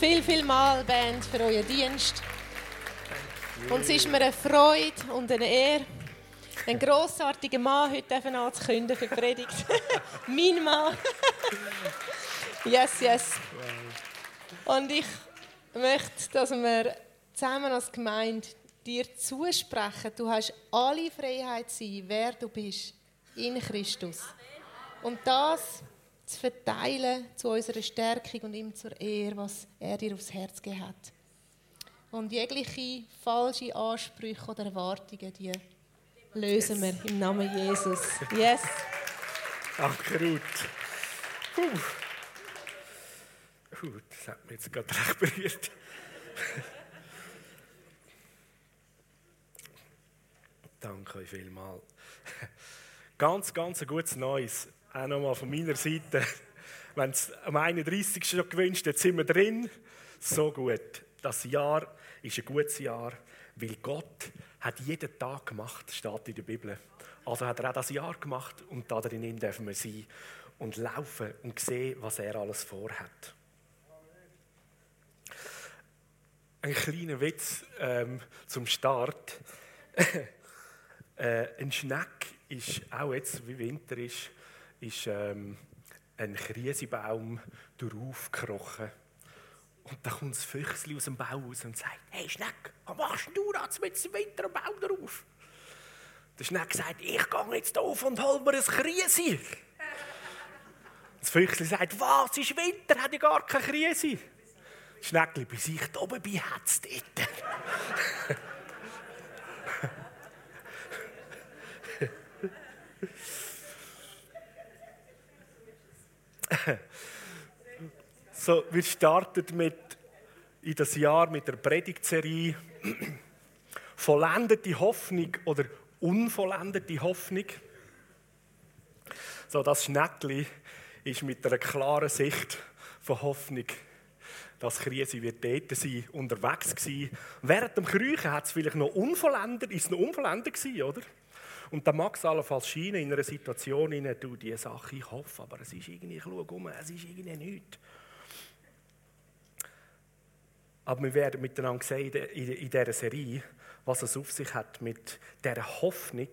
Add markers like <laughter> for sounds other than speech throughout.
viel, viel mal, Band, für euren Dienst. Und es ist mir eine Freude und eine Ehre, einen grossartigen Mann heute anzukündigen für die Predigt. <laughs> mein Mann. <laughs> yes, yes. Und ich möchte, dass wir zusammen als Gemeinde dir zusprechen, du hast alle Freiheit sein, wer du bist, in Christus. Und das zu verteilen zu unserer Stärkung und ihm zur Ehre, was er dir aufs Herz gegeben hat. Und jegliche falsche Ansprüche oder Erwartungen, die lösen wir im Namen Jesus. Yes. Danke, Ruth. Puh. Uh, das hat mich jetzt gerade recht berührt. Danke euch vielmals. Ganz, ganz ein gutes Neues auch nochmal von meiner Seite. <laughs> Wenn es am 31. schon gewünscht jetzt sind wir drin. So gut. Das Jahr ist ein gutes Jahr, weil Gott hat jeden Tag gemacht, steht in der Bibel. Also hat er auch das Jahr gemacht und da drin dürfen wir sein und laufen und sehen, was er alles vorhat. Ein kleiner Witz ähm, zum Start. <laughs> äh, ein Schneck ist auch jetzt, wie Winter ist, ist ähm, ein Krisebaum gekrochen. Und da kommt das Füchschen aus dem Baum raus und sagt, hey Schneck, was machst du da mit dem Winter am Baum drauf? Der Schneck sagt, ich gehe jetzt auf und hol mir ein Krise. Das Füchschen sagt, was, ist Winter, hat ja gar keine Krise. Das Schneckli bei sich, da oben bei es dort. <laughs> <coughs> so, wir starten mit, in das Jahr mit der Predigtserie <coughs> Vollendete Hoffnung oder unvollendete Hoffnung. So, das Schneckli ist mit einer klaren Sicht von Hoffnung. Das Krise wird dort sein, unterwegs sein. Während dem Kriechen hat es vielleicht noch unvollendet, ist es noch unvollendet gewesen, oder? Und da mag es allenfalls scheinen, in einer Situation, in du diese Sache, ich hoffe, aber es ist irgendwie, ich schaue um, es ist irgendwie nichts. Aber wir werden miteinander sehen in dieser Serie, was es auf sich hat mit dieser Hoffnung.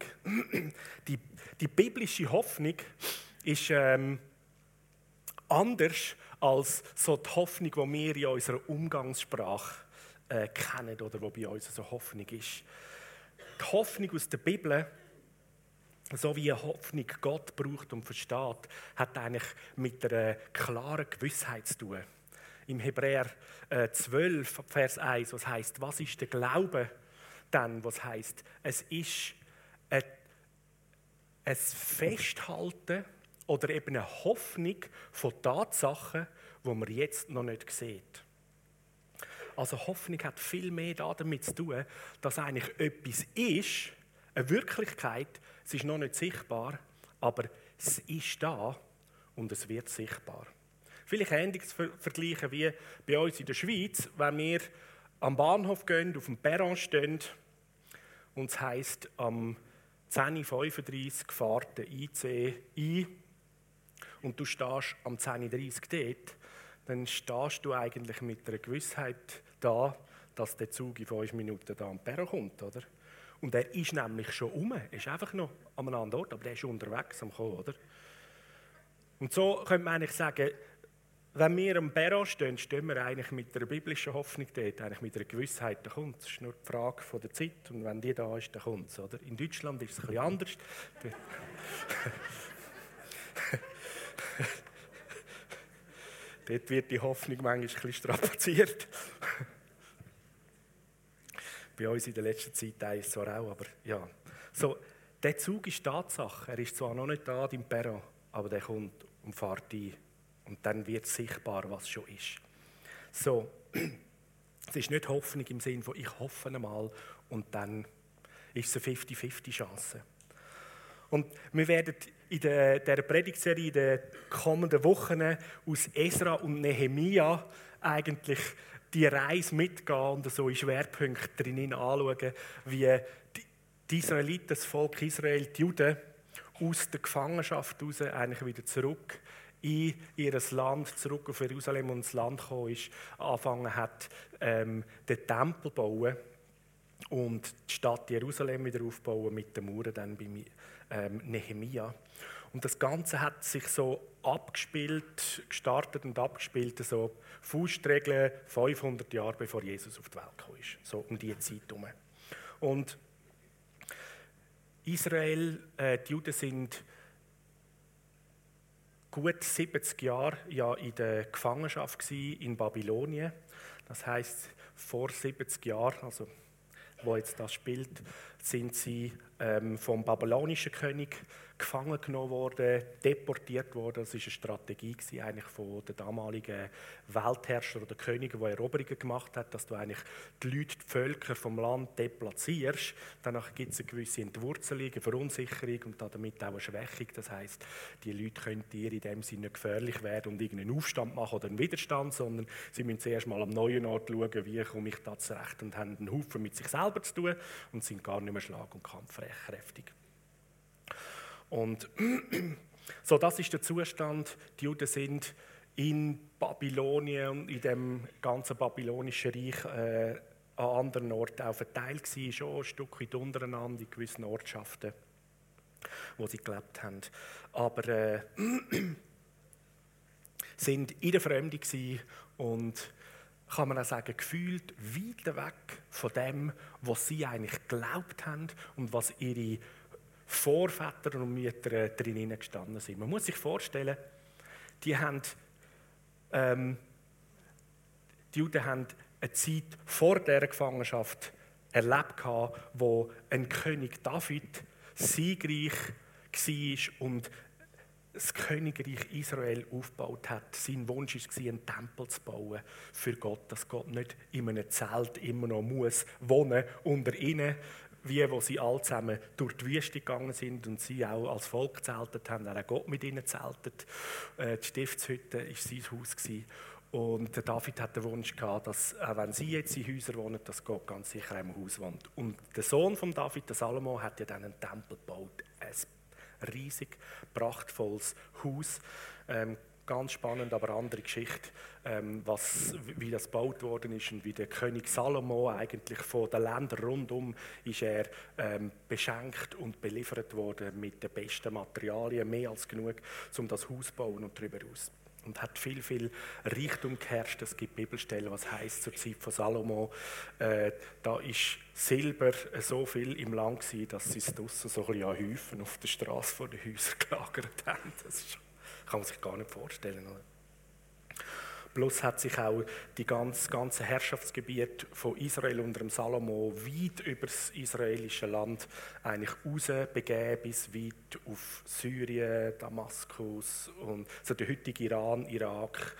Die, die biblische Hoffnung ist ähm, anders als so die Hoffnung, die wir in unserer Umgangssprache äh, kennen oder die bei uns so Hoffnung ist. Die Hoffnung aus der Bibel so wie eine Hoffnung Gott braucht und versteht, hat eigentlich mit einer klaren Gewissheit zu tun. Im Hebräer 12, äh, Vers 1, was heißt, was ist der Glaube? Dann, was heißt, es ist ein, ein Festhalten oder eben eine Hoffnung von Tatsachen, wo man jetzt noch nicht sieht. Also Hoffnung hat viel mehr damit zu tun, dass eigentlich etwas ist, eine Wirklichkeit, es ist noch nicht sichtbar, aber es ist da und es wird sichtbar. Vielleicht ähnlich zu vergleichen wie bei uns in der Schweiz, wenn wir am Bahnhof gehen, auf dem Perron stehen und es heisst, am 10.35 Uhr fährt der IC ein und du stehst am 10.30 Uhr dort, dann stehst du eigentlich mit einer Gewissheit da, dass der Zug in fünf Minuten da am Perron kommt, oder? Und er ist nämlich schon um. Er ist einfach noch an einem anderen Ort, aber er ist unterwegs am Kommen, oder? Und so könnte man eigentlich sagen, wenn wir am Perron stehen, stehen wir eigentlich mit einer biblischen Hoffnung dort, eigentlich mit einer Gewissheit, da kommt es. ist nur die Frage von der Zeit und wenn die da ist, dann kommt es. Oder? In Deutschland ist es ein bisschen anders. <laughs> dort wird die Hoffnung manchmal ein bisschen strapaziert. Bei uns in der letzten Zeit ist zwar auch, aber ja. So, der Zug ist Tatsache. Er ist zwar noch nicht da im Perron, aber der kommt und fährt ein. Und dann wird sichtbar, was schon ist. So, <clears throat> es ist nicht Hoffnung im Sinne von, ich hoffe einmal und dann ist es eine 50-50 Chance. Und wir werden in der, der Predigtserie in den kommenden Wochen aus Esra und Nehemia eigentlich die Reise mitgehen und so in Schwerpunkte drin anschauen, wie die Israeliten, das Volk Israel, die Juden, aus der Gefangenschaft heraus eigentlich wieder zurück in ihr Land, zurück auf Jerusalem und ins Land gekommen ist, angefangen hat, ähm, den Tempel zu bauen und die Stadt Jerusalem wieder aufbauen mit den Mauern dann bei ähm, Nehemia. Und das Ganze hat sich so abgespielt, gestartet und abgespielt, so Faustregeln 500 Jahre bevor Jesus auf die Welt kam, so um diese Zeit herum. Und Israel, äh, die Juden sind gut 70 Jahre ja in der Gefangenschaft in Babylonien. Das heißt vor 70 Jahren, also wo jetzt das spielt, sind sie ähm, vom babylonischen König gefangen genommen worden, deportiert worden. Das war eine Strategie gewesen, eigentlich von den damaligen Weltherrschern oder Königen, die Eroberungen gemacht haben, dass du eigentlich die Leute, die Völker vom Land deplatzierst. Danach gibt es eine gewisse Entwurzelung, eine Verunsicherung und damit auch eine Schwächung. Das heißt, die Leute können dir in dem Sinne gefährlich werden und irgendeinen Aufstand machen oder einen Widerstand, sondern sie müssen zuerst mal am neuen Ort schauen, wie komme ich da zurecht und haben einen Haufen mit sich selber zu tun und sind gar nicht mehr schlag- und kampfkräftig. Und <clears throat> so, das ist der Zustand. Die Juden sind in Babylonien und in dem ganzen babylonischen Reich äh, an anderen Orten auch verteilt gewesen, schon ein Stück weit untereinander in gewissen Ortschaften, wo sie gelebt haben. Aber äh, <clears throat> sind in der Fremde gewesen und kann man auch sagen, gefühlt weit weg von dem, was sie eigentlich geglaubt haben und was ihre Vorväter und Mütter drin gestanden sind. Man muss sich vorstellen, die, haben, ähm, die Juden haben eine Zeit vor der Gefangenschaft erlebt, wo ein König David siegreich war und das Königreich Israel aufgebaut hat. Sein Wunsch war, einen Tempel zu bauen für Gott, dass Gott nicht in einem Zelt immer noch muss wohnen unter ihnen, wie wo sie alle zusammen durch die Wüste gegangen sind und sie auch als Volk gezeltet haben, auch Gott mit ihnen zeltet. Äh, die Stiftshütte war sein Haus. Und David hat den Wunsch gehabt, dass, auch wenn sie jetzt in Häusern wohnen, dass Gott ganz sicher im Haus wohnt. Und der Sohn von David, der Salomo, hat ja dann einen Tempel gebaut. Ein riesig, prachtvolles Haus. Ähm, ganz spannend, aber andere Geschichte, ähm, was, wie das gebaut worden ist und wie der König Salomo eigentlich von den Ländern rundum ist er ähm, beschenkt und beliefert worden mit den besten Materialien, mehr als genug, um das Haus zu bauen und darüber aus und hat viel, viel Reichtum geherrscht. Es gibt Bibelstellen, was heißt zur Zeit von Salomo, äh, da ist Silber so viel im Land gewesen, dass sie es draussen so ein bisschen an Häufen auf der Straße vor den Häusern gelagert haben. Das ist kann man sich gar nicht vorstellen. Oder? Plus hat sich auch die ganze, ganze Herrschaftsgebiet von Israel unter dem Salomo weit über das israelische Land eigentlich rausbegeben, bis weit auf Syrien, Damaskus und so der heutige Iran, Irak,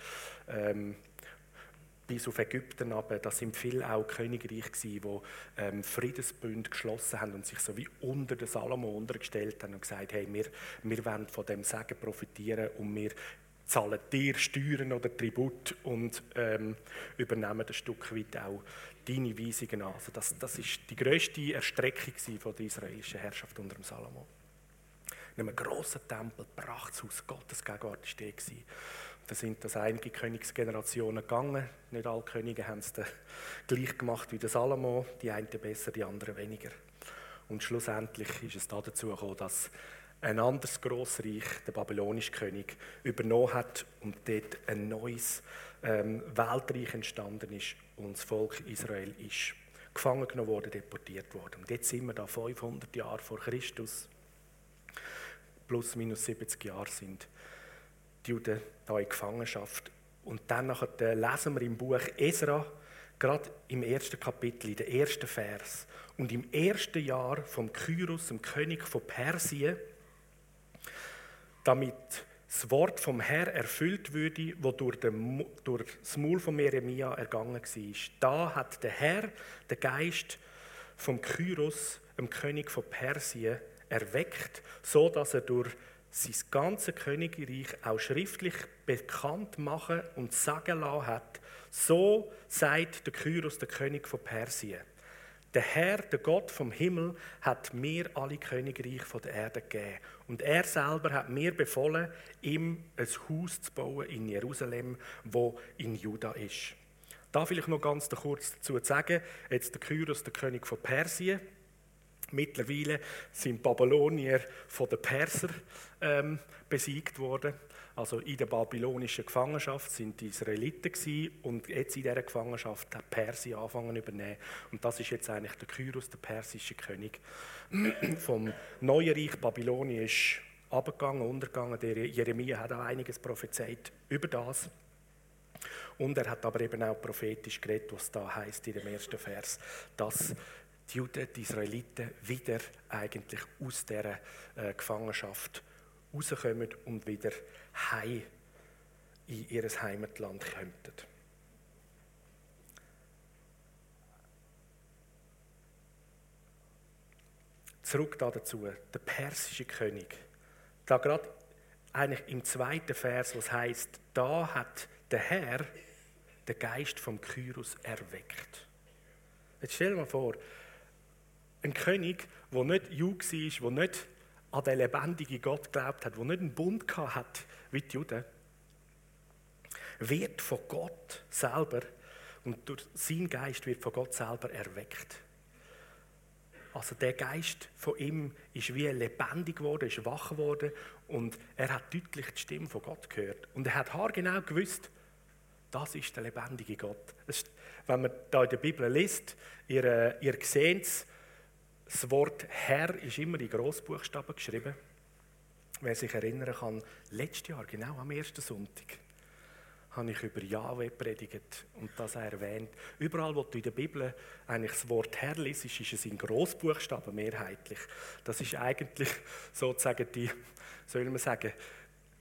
ähm, bis auf Ägypten aber, das sind viele auch Königreiche die ähm, Friedensbund geschlossen haben und sich so wie unter den Salomo untergestellt haben und gesagt, hey, wir, wir wollen von dem Segen profitieren und wir zahlen dir Steuern oder Tribut und ähm, übernehmen ein Stück weit auch deine Weisungen an. Also das, das ist die grösste Erstreckung von der israelischen Herrschaft unter dem Salomo. In einem grossen Tempel, Prachthaus, Gottes Gegenwart war der. Da sind das einige Königsgenerationen gegangen. Nicht alle Könige haben es gleich gemacht wie der Salomo, die einen besser, die anderen weniger. Und schlussendlich ist es dazu gekommen, dass ein anderes Grossreich, der babylonische König, übernommen hat und dort ein neues ähm, Weltreich entstanden ist und das Volk Israel ist gefangen genommen worden, deportiert worden. Und jetzt sind wir da 500 Jahre vor Christus, plus minus 70 Jahre sind die Juden da in Gefangenschaft. Und dann lesen wir im Buch Esra, gerade im ersten Kapitel, in den ersten Vers. Und im ersten Jahr vom Kyros, dem König von Persien, damit das Wort vom Herr erfüllt würde, wo durch, den, durch das Maul von Jeremia ergangen war. Da hat der Herr, der Geist vom Kyros, dem König von Persien, erweckt, so dass er durch sein ganzes Königreich auch schriftlich bekannt machen und sagen lassen hat, so sagt der Kyros, der König von Persien. Der Herr, der Gott vom Himmel, hat mir alle Königreiche der Erde gegeben. Und er selber hat mir befohlen, ihm ein Haus zu bauen in Jerusalem, wo in Juda ist. Da vielleicht noch ganz kurz dazu zu sagen, jetzt der Kyros, der König von Persien, Mittlerweile sind Babylonier von den Perser ähm, besiegt worden. Also in der babylonischen Gefangenschaft sind die Israeliten gewesen, und jetzt in dieser Gefangenschaft hat Persien angefangen zu übernehmen. Und das ist jetzt eigentlich der Kyros, der persische König. <clears throat> Vom neuen Reich Babylonien ist abgegangen, untergegangen. Der Jeremia hat auch einiges prophezeit über das. Und er hat aber eben auch prophetisch geredet, was da heißt in dem ersten Vers, dass die Juden, die Israeliten wieder eigentlich aus dieser äh, Gefangenschaft rauskommen und wieder heim in ihr Heimatland könnten. Zurück dazu, der persische König. Da gerade eigentlich im zweiten Vers, was heißt, da hat der Herr den Geist vom Kyros erweckt. Jetzt stell dir mal vor, ein König, der nicht Jude war, der nicht an den lebendigen Gott geglaubt hat, der nicht einen Bund hat wie die Juden, wird von Gott selber und durch seinen Geist wird von Gott selber erweckt. Also der Geist von ihm ist wie lebendig geworden, ist wach geworden und er hat deutlich die Stimme von Gott gehört. Und er hat haargenau gewusst, das ist der lebendige Gott. Ist, wenn man da in der Bibel liest, ihr, ihr seht es, das Wort Herr ist immer in Großbuchstaben geschrieben. Wer sich erinnern kann, letztes Jahr, genau am ersten Sonntag, habe ich über Jahwe predigt und das erwähnt. Überall, wo du in der Bibel eigentlich das Wort Herr liest, ist es in Großbuchstaben mehrheitlich. Das ist eigentlich sozusagen die, soll man sagen,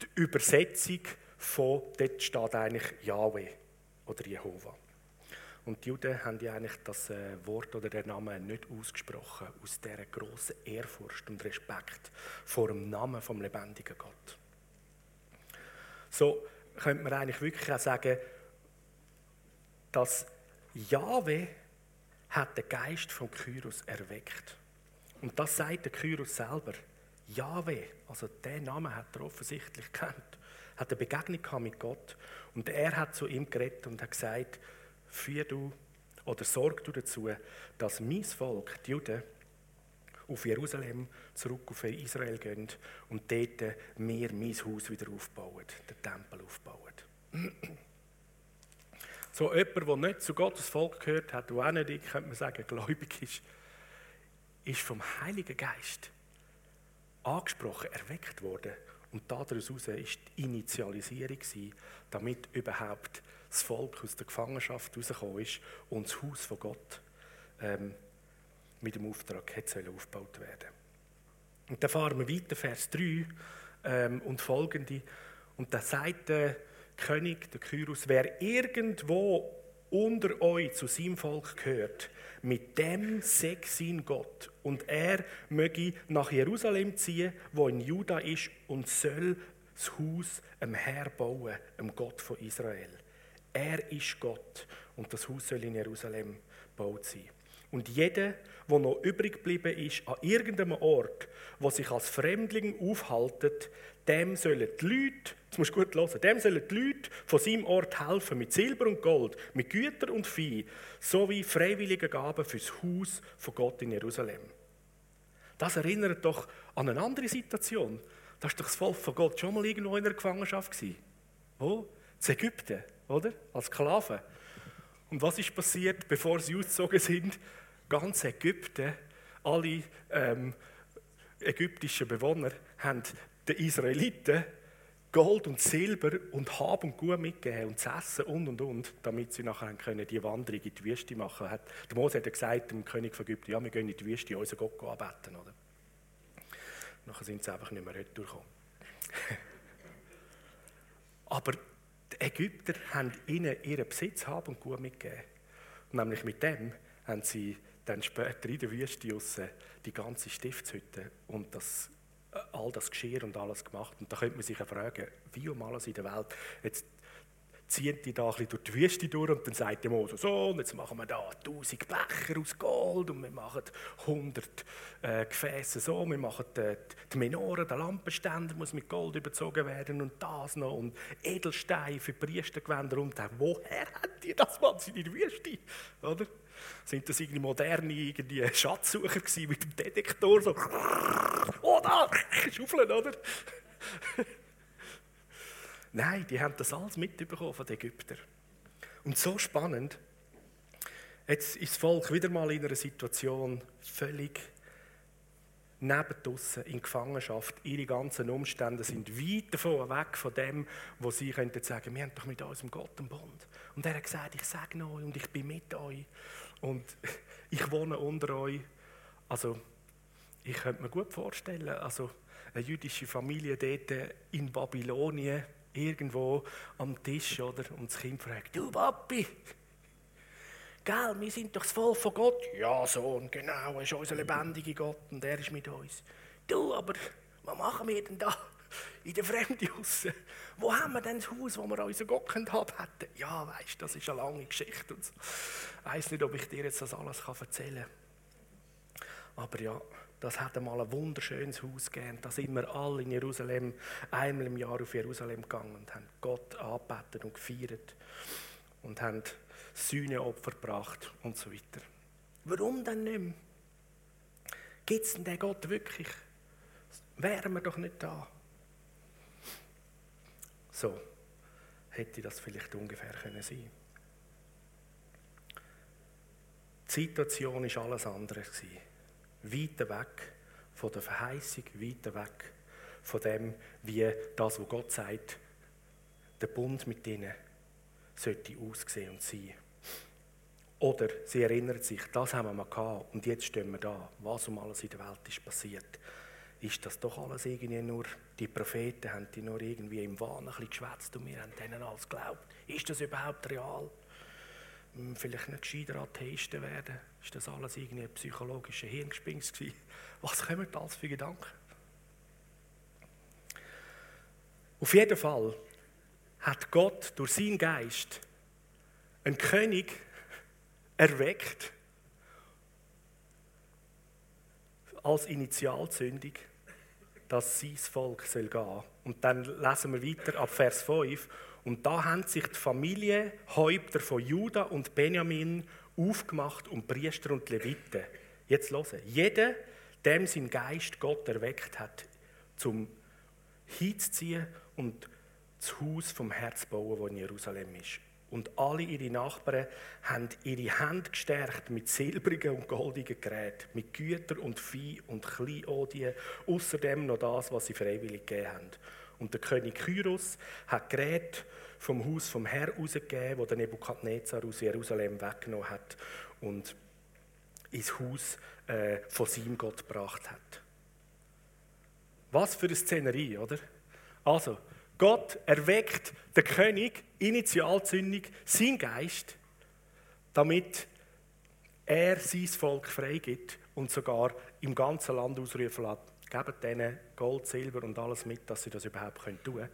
die Übersetzung von, dort steht eigentlich Jahwe oder Jehova. Und die Juden haben ja eigentlich das äh, Wort oder den Namen nicht ausgesprochen, aus dieser grossen Ehrfurcht und Respekt vor dem Namen vom lebendigen Gott. So könnte man eigentlich wirklich auch sagen, dass Jahwe hat den Geist von Kyros erweckt. Und das sagt der Kyros selber. Jahwe, also der Name hat er offensichtlich <laughs> kennt, hat eine Begegnung mit Gott und er hat zu ihm geredet und hat gesagt, führ du oder sorg du dazu, dass mein Volk, die Juden, auf Jerusalem zurück auf Israel gehen und dort mir mein Haus wieder aufbauen, den Tempel aufbauen. <clears throat> So jemand, der nicht zu Gottes Volk gehört hat, der auch nicht, könnte man sagen, gläubig ist, ist vom Heiligen Geist angesprochen, erweckt worden. Und daraus war die Initialisierung, damit überhaupt das Volk aus der Gefangenschaft herausgekommen ist und das Haus von Gott ähm, mit dem Auftrag aufgebaut werden. Und dann fahren wir weiter, Vers 3 ähm, und folgende. Und da sagt der König, der Kyros, wer irgendwo unter euch zu seinem Volk gehört, mit dem sei sein Gott. Und er möge nach Jerusalem ziehen, wo in Juda ist, und soll das Haus am Herr bauen, dem Gott von Israel. Er ist Gott und das Haus soll in Jerusalem gebaut sein. Und jeder, der noch übrig geblieben ist, an irgendeinem Ort, wo sich als Fremdling aufhaltet, dem sollen die Leute, das musst du gut hören, dem sollen die Leute von seinem Ort helfen, mit Silber und Gold, mit Gütern und Vieh, sowie freiwillige Gaben fürs Haus von Gott in Jerusalem. Das erinnert doch an eine andere Situation. Da war doch das Volk von Gott schon mal irgendwo in der Gefangenschaft. Wo? In Ägypten oder? Als Sklaven. Und was ist passiert, bevor sie ausgezogen sind? Ganz Ägypten, alle ähm, ägyptischen Bewohner haben den Israeliten Gold und Silber und Hab und Gut mitgegeben und zu essen und und und, damit sie nachher können die Wanderung in die Wüste machen können. Der Mose hat gesagt dem König von Ägypten, ja, wir gehen in die Wüste, unseren Gott anbeten, oder? Nachher sind sie einfach nicht mehr retourgekommen. <laughs> Aber die Ägypter haben ihnen ihren Besitz haben und gut mitgegeben. Nämlich mit dem haben sie dann später in der Wüste die ganze Stiftshütte und das, äh, all das Geschirr und alles gemacht. Und da könnte man sich fragen, wie um alles in der Welt jetzt ziehen die da ein bisschen durch die Wüste durch und dann sagt der Mose, so, und jetzt machen wir da 1000 Becher aus Gold und wir machen 100 äh, Gefäße so, wir machen die, die Menoren, der Lampenständer muss mit Gold überzogen werden und das noch und Edelsteine für Priestergewänder und dann, woher habt ihr das, man in der Wüste, oder? Sind das irgendwie moderne irgendwie Schatzsucher gewesen mit dem Detektor, so, <laughs> oh da, schaufeln, oder? <laughs> Nein, die haben das alles mitbekommen von den Ägyptern. Und so spannend, jetzt ist das Volk wieder mal in einer Situation völlig nebendaussen in Gefangenschaft. Ihre ganzen Umstände sind weit davon weg von dem, wo sie könnten sagen, wir haben doch mit unserem Gott einen Bund. Und er hat gesagt, ich sage euch und ich bin mit euch und <laughs> ich wohne unter euch. Also, ich könnte mir gut vorstellen, also eine jüdische Familie dort in Babylonien, irgendwo am Tisch, oder? Und das Kind fragt, du Papi, gell, wir sind doch Volk von Gott. Ja, Sohn, genau, er ist unser lebendiger Gott und er ist mit uns. Du, aber was machen wir denn da? In der Fremde raus. Wo haben wir denn das Haus, wo wir unseren Gott haben hätten? Ja, weißt das ist eine lange Geschichte. Und so. Ich weiß nicht, ob ich dir jetzt das alles erzählen kann. Aber ja, das hat einmal ein wunderschönes Haus gegeben. Da sind wir alle in Jerusalem, einmal im Jahr auf Jerusalem gegangen und haben Gott angebetet und gefeiert und haben Sühneopfer gebracht und so weiter. Warum denn nicht mehr? Gibt es denn den Gott wirklich? Wären wir doch nicht da. So hätte das vielleicht ungefähr können sein. Die Situation war alles andere weiter weg von der Verheißung, weiter weg von dem, wie das, was Gott sagt, der Bund mit ihnen sollte aussehen und sein. Oder sie erinnern sich, das haben wir mal gehabt und jetzt stehen wir da. Was um alles in der Welt ist passiert. Ist das doch alles irgendwie nur, die Propheten haben die nur irgendwie im Wahn ein bisschen geschwätzt und wir haben denen alles geglaubt. Ist das überhaupt real? Vielleicht nicht gescheiter Atheisten werden. Ist das alles irgendwie ein psychologischer Hirngespinst gewesen? <laughs> Was kommen da alles für Gedanken? Auf jeden Fall hat Gott durch seinen Geist einen König <laughs> erweckt als Initialzündung, dass sein Volk soll gehen. Und dann lesen wir weiter ab Vers 5. Und da haben sich die Familienhäupter von Juda und Benjamin aufgemacht und Priester und Leviten. Jetzt hören. Jeder, dem sein Geist Gott erweckt hat, zum hinzuziehen und das Haus vom Herz bauen, das in Jerusalem ist. Und alle ihre Nachbarn haben ihre Hände gestärkt mit silbrigen und goldigen Geräten, mit Gütern und Vieh und Kleinodien, außerdem noch das, was sie freiwillig gegeben haben. Und der König Kyros hat Geräte vom Haus vom Herr rausgegeben, wo der Nebukadnezar aus Jerusalem weggenommen hat und ins Haus äh, von seinem Gott gebracht hat. Was für eine Szenerie, oder? Also, Gott erweckt den König, Initialzündung, sein Geist, damit er sein Volk freigibt und sogar im ganzen Land ausrufen lässt, gebt denen Gold, Silber und alles mit, dass sie das überhaupt tun können.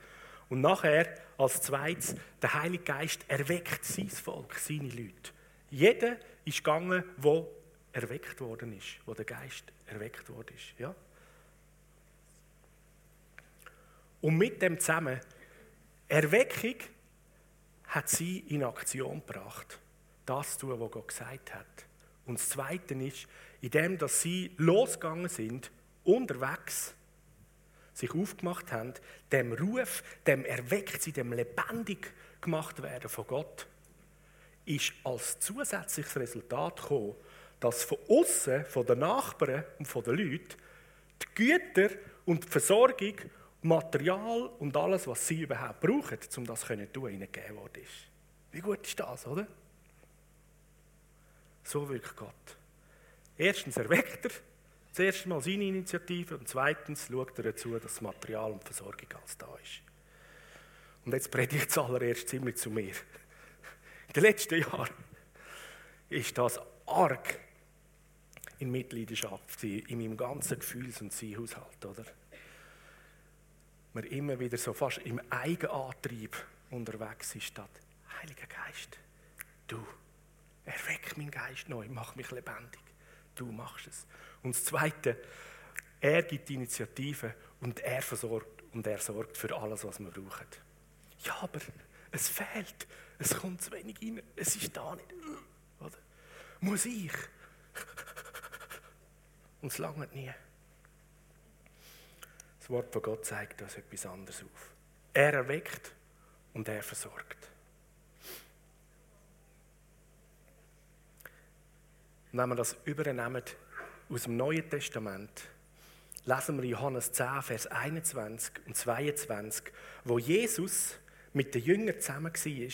Und nachher, als zweites, der Heilige Geist erweckt sein Volk, seine Leute. Jeder ist gegangen, wo erweckt worden ist, wo der Geist erweckt worden ist. Ja? Und mit dem zusammen, Erweckung hat sie in Aktion gebracht. Das zu tun, was Gott gesagt hat. Und das Zweite ist, indem sie losgegangen sind, unterwegs, sich aufgemacht haben, dem Ruf, dem erweckt sie, dem lebendig gemacht werden von Gott, ist als zusätzliches Resultat gekommen, dass von außen, von den Nachbarn und von den Leuten die Güter und die Versorgung Material und alles, was sie überhaupt brauchen, um das zu tun, ihnen gegeben worden ist. Wie gut ist das, oder? So wirkt Gott. Erstens erweckt er zuerst mal seine Initiative und zweitens schaut er dazu, dass das Material und die Versorgung alles da ist. Und jetzt predigt es allererst ziemlich zu mir. In den letzten Jahren ist das arg in Mitleidenschaft in meinem ganzen Gefühls- und Seehaushalt, oder? man immer wieder so fast im Eigenantrieb unterwegs ist, steht, Heiliger Geist, du, erweck meinen Geist neu, mach mich lebendig. Du machst es. Und das Zweite, er gibt die Initiative und er versorgt und er sorgt für alles, was wir brauchen. Ja, aber es fehlt, es kommt zu wenig rein, es ist da nicht. Oder? Muss ich? Und es langt nie. Das Wort von Gott zeigt uns etwas anderes auf. Er erweckt und er versorgt. Und wenn wir das übernehmen aus dem Neuen Testament, lesen wir Johannes 10, Vers 21 und 22, wo Jesus mit den Jüngern zusammen war,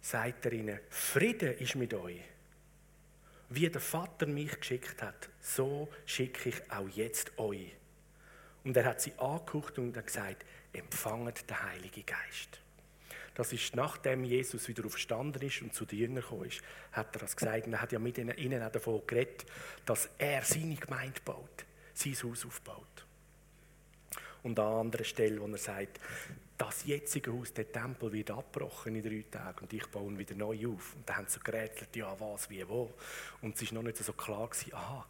sagt er ihnen, Friede ist mit euch. Wie der Vater mich geschickt hat, so schicke ich auch jetzt euch. Und er hat sie angeguckt und gesagt, empfanget den Heiligen Geist. Das ist nachdem Jesus wieder aufgestanden ist und zu den Jüngern gekommen ist, hat er das gesagt. Und er hat ja mit ihnen auch davon geredet, dass er seine Gemeinde baut, sein Haus aufbaut. Und an anderer Stelle, wo er sagt, das jetzige Haus, der Tempel, wird abgebrochen in drei Tagen und ich baue ihn wieder neu auf. Und da haben sie so gerätselt, ja, was, wie, wo. Und es war noch nicht so klar, gewesen, aha,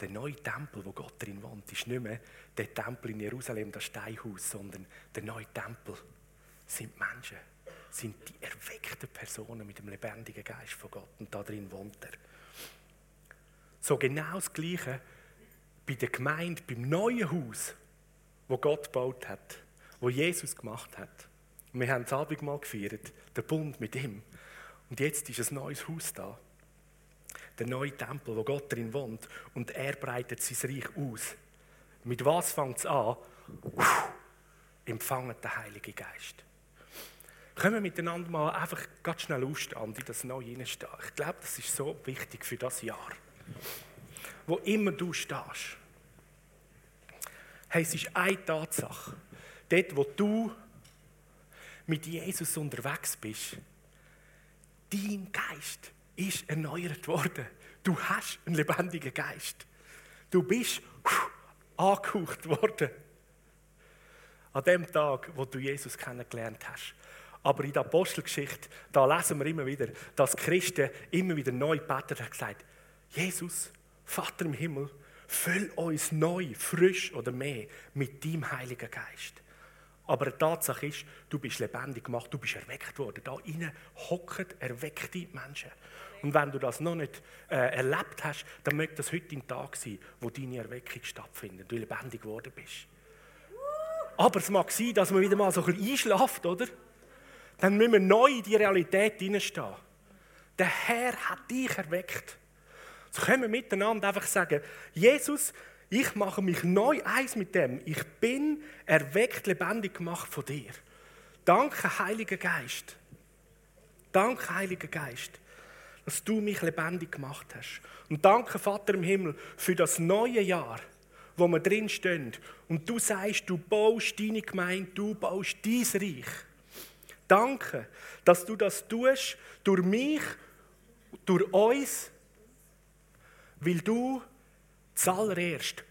der neue Tempel, wo Gott drin wohnt, ist nicht mehr der Tempel in Jerusalem, das Steinhaus, sondern der neue Tempel sind Menschen, sind die erweckten Personen mit dem lebendigen Geist von Gott und da drin wohnt er. So genau das Gleiche bei der Gemeinde, beim neuen Haus, wo Gott gebaut hat, wo Jesus gemacht hat. wir haben das Abendmahl gefeiert, der Bund mit ihm. Und jetzt ist ein neues Haus da. Der neue Tempel, wo Gott drin wohnt. Und er breitet sein Reich aus. Mit was fängt es an? Empfangen den Heiligen Geist. Können wir miteinander mal einfach ganz schnell aufstehen in das Neue hineinstehen? Ich glaube, das ist so wichtig für das Jahr. Wo immer du stehst. Hey, es ist eine Tatsache. Dort, wo du mit Jesus unterwegs bist, dein Geist ist erneuert worden. Du hast einen lebendigen Geist. Du bist angehaucht worden. An dem Tag, wo du Jesus kennengelernt hast. Aber in der Apostelgeschichte, da lesen wir immer wieder, dass Christen immer wieder neu beten und gesagt, Jesus, Vater im Himmel, füll uns neu, frisch oder mehr mit deinem Heiligen Geist. Aber die Tatsache ist, du bist lebendig gemacht, du bist erweckt worden. Da innen hocken erweckte Menschen. Und wenn du das noch nicht äh, erlebt hast, dann möge das heute ein Tag sein, wo deine Erweckung stattfindet, du lebendig geworden bist. Aber es mag sein, dass man wieder mal so ein bisschen einschlaft, oder? Dann müssen wir neu in die Realität hineinstehen. Der Herr hat dich erweckt. So können wir miteinander einfach sagen, Jesus, ich mache mich neu eins mit dem. Ich bin erweckt, lebendig gemacht von dir. Danke, Heiliger Geist. Danke, Heiliger Geist dass du mich lebendig gemacht hast. Und danke, Vater im Himmel, für das neue Jahr, wo wir drin stehen. Und du sagst, du baust deine Gemeinde, du baust dein Reich. Danke, dass du das tust durch mich, durch uns, weil du zuallererst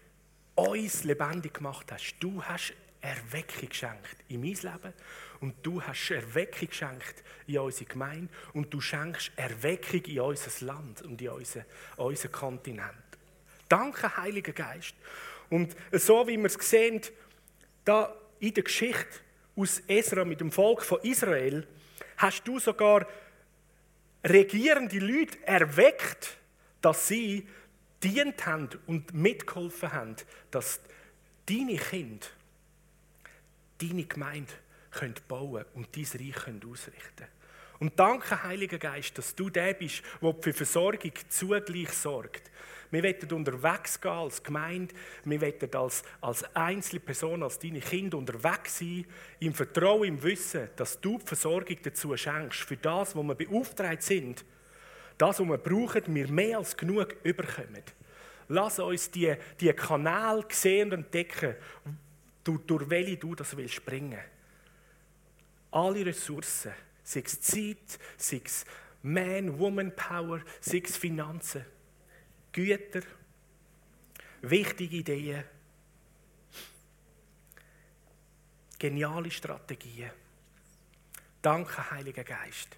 uns lebendig gemacht hast. Du hast Erweckung geschenkt in mein Leben und du hast Erweckung geschenkt in unsere Gemeinde und du schenkst Erweckung in unser Land und in unseren, unseren Kontinent. Danke, Heiliger Geist. Und so wie wir es sehen, da in der Geschichte aus Esra mit dem Volk von Israel, hast du sogar regierende Leute erweckt, dass sie dient haben und mitgeholfen haben, dass deine Kinder, deine Gemeinde können bauen und dein Reich können ausrichten Und danke, Heiliger Geist, dass du der bist, der für Versorgung zugleich sorgt. Wir wollen unterwegs gehen als Gemeinde, wir wollen als, als einzelne Person, als deine Kinder unterwegs sein, im Vertrauen, im Wissen, dass du die Versorgung dazu schenkst, für das, wo wir beauftragt sind, das, was wir brauchen, wir mehr als genug überkommen. Lass uns die, die Kanäle sehen und entdecken, durch, durch welche du das willst springen alle Ressourcen, sei es Zeit, sei es Man, Woman Power, sei es Finanzen, Güter, wichtige Ideen. Geniale Strategien. Danke, Heiliger Geist.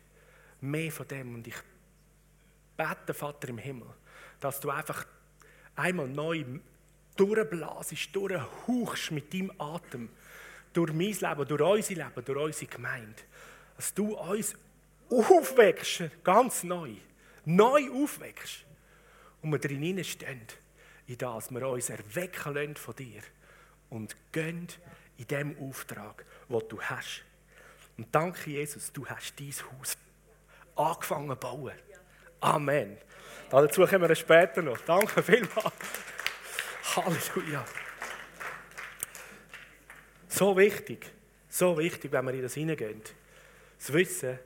Mehr von dem. Und ich bete, Vater im Himmel, dass du einfach einmal neu durchblasest, durchhauchst mit deinem Atem durch mein Leben, durch unser Leben, durch unsere Gemeinde. Dass du uns aufwächst, ganz neu, neu aufwächst und wir drin stehen, in das wir uns erwecken lassen von dir und gehen in dem Auftrag, den du hast. Und danke, Jesus, du hast dein Haus angefangen zu bauen. Amen. Dazu kommen wir später noch. Danke vielmals. Halleluja. So wichtig, so wichtig, wenn wir in das hineingehen, zu wissen,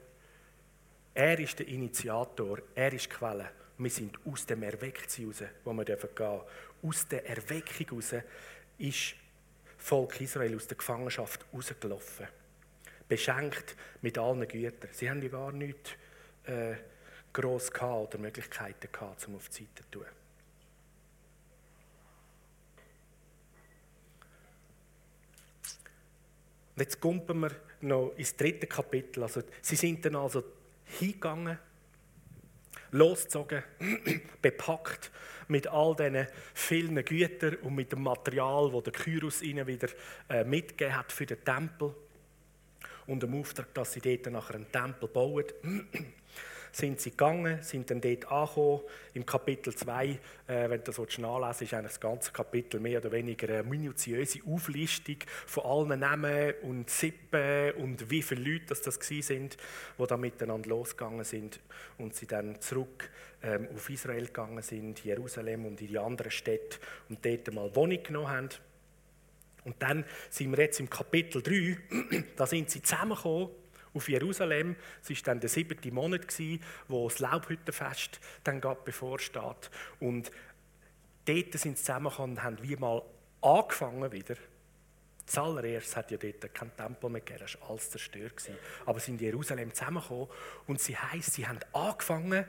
er ist der Initiator, er ist die Quelle. Wir sind aus dem Erweckung raus, wo wir gehen dürfen. Aus der Erweckung raus ist Volk Israel aus der Gefangenschaft rausgelaufen. Beschenkt mit allen Gütern. Sie haben ja gar nichts äh, gross oder Möglichkeiten gehabt, um auf die Seite zu tun. Jetzt kumpen wir noch ins dritte Kapitel. Also, sie sind dann also hingegangen, losgezogen, <clears throat> bepackt mit all diesen vielen Gütern und mit dem Material, das der Kyros ihnen wieder äh, mitgegeben hat für den Tempel. Und dem Auftrag, dass sie dort nachher einen Tempel bauen <clears throat> sind sie gegangen, sind dann dort angekommen. Im Kapitel 2, äh, wenn du das nachlesen ist eigentlich das ganze Kapitel mehr oder weniger eine minutiöse Auflistung von allen Namen und Sippen und wie viele Leute das, das sind, die da miteinander losgegangen sind und sie dann zurück ähm, auf Israel gegangen sind, Jerusalem und in die anderen Städte und dort mal Wohnung genommen haben. Und dann sind wir jetzt im Kapitel 3, <clears throat> da sind sie zusammengekommen auf Jerusalem. Es war dann der siebte Monat, wo das Laubhüttenfest dann bevorsteht. Und dort sind sie zusammengekommen und haben wie mal angefangen wieder. Zuallererst hat ja dort kein Tempel mehr gegeben, das war alles zerstört. Aber sie sind in Jerusalem zusammengekommen und sie heisst, sie haben angefangen,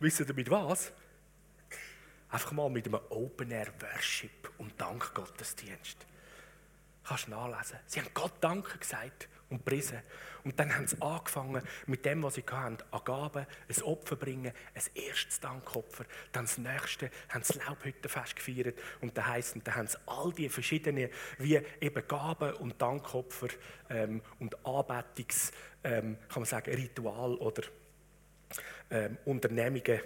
wisst ihr mit was? Einfach mal mit einem Open-Air-Worship und Dankgottesdienst. Kannst du nachlesen. Sie haben Gott Danke gesagt und priesen. Und dann haben sie angefangen, mit dem, was sie hatten, an Gaben, ein Opfer bringen, ein erstes Dankopfer. Dann das nächste, haben sie Laubhüttenfest gefeiert. Und dann heisst, dann haben sie all die verschiedenen, wie eben Gaben und Dankopfer ähm, und Anbetungs, ähm, kann man sagen, Ritual oder ähm, Unternehmungen,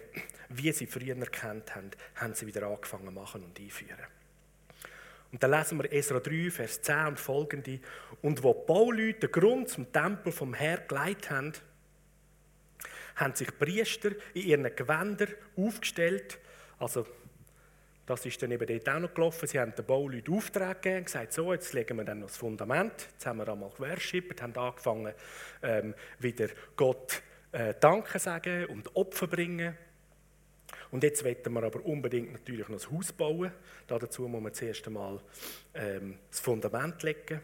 wie sie früher erkannt haben, haben sie wieder angefangen machen und einführen. Und dann lesen wir Esra 3, Vers 10 und folgende. Und wo die Bauleute den Grund zum Tempel vom Herr geleitet haben, haben sich Priester in ihren Gewändern aufgestellt. Also, das ist dann eben dort auch noch gelaufen. Sie haben den Bauleuten Auftrag gegeben und gesagt, so, jetzt legen wir dann noch das Fundament. Jetzt haben wir einmal geworshippt, haben angefangen, ähm, wieder Gott äh, Danke sagen und Opfer bringen. Und jetzt wollen wir aber unbedingt natürlich noch ein Haus bauen. Dazu muss man zuerst einmal ähm, das Fundament legen.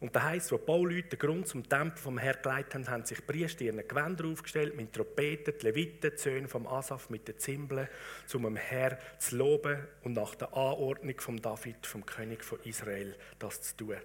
Und das heisst, wo die Bauleute den Grund zum Tempel vom Herrn geleitet haben, haben sich Priester ihren Gewänder aufgestellt, mit Trompeten, die Leviten, die Söhne vom Asaf mit den Zimbeln, um dem Herrn zu loben und nach der Anordnung von David, vom König von Israel, das zu tun.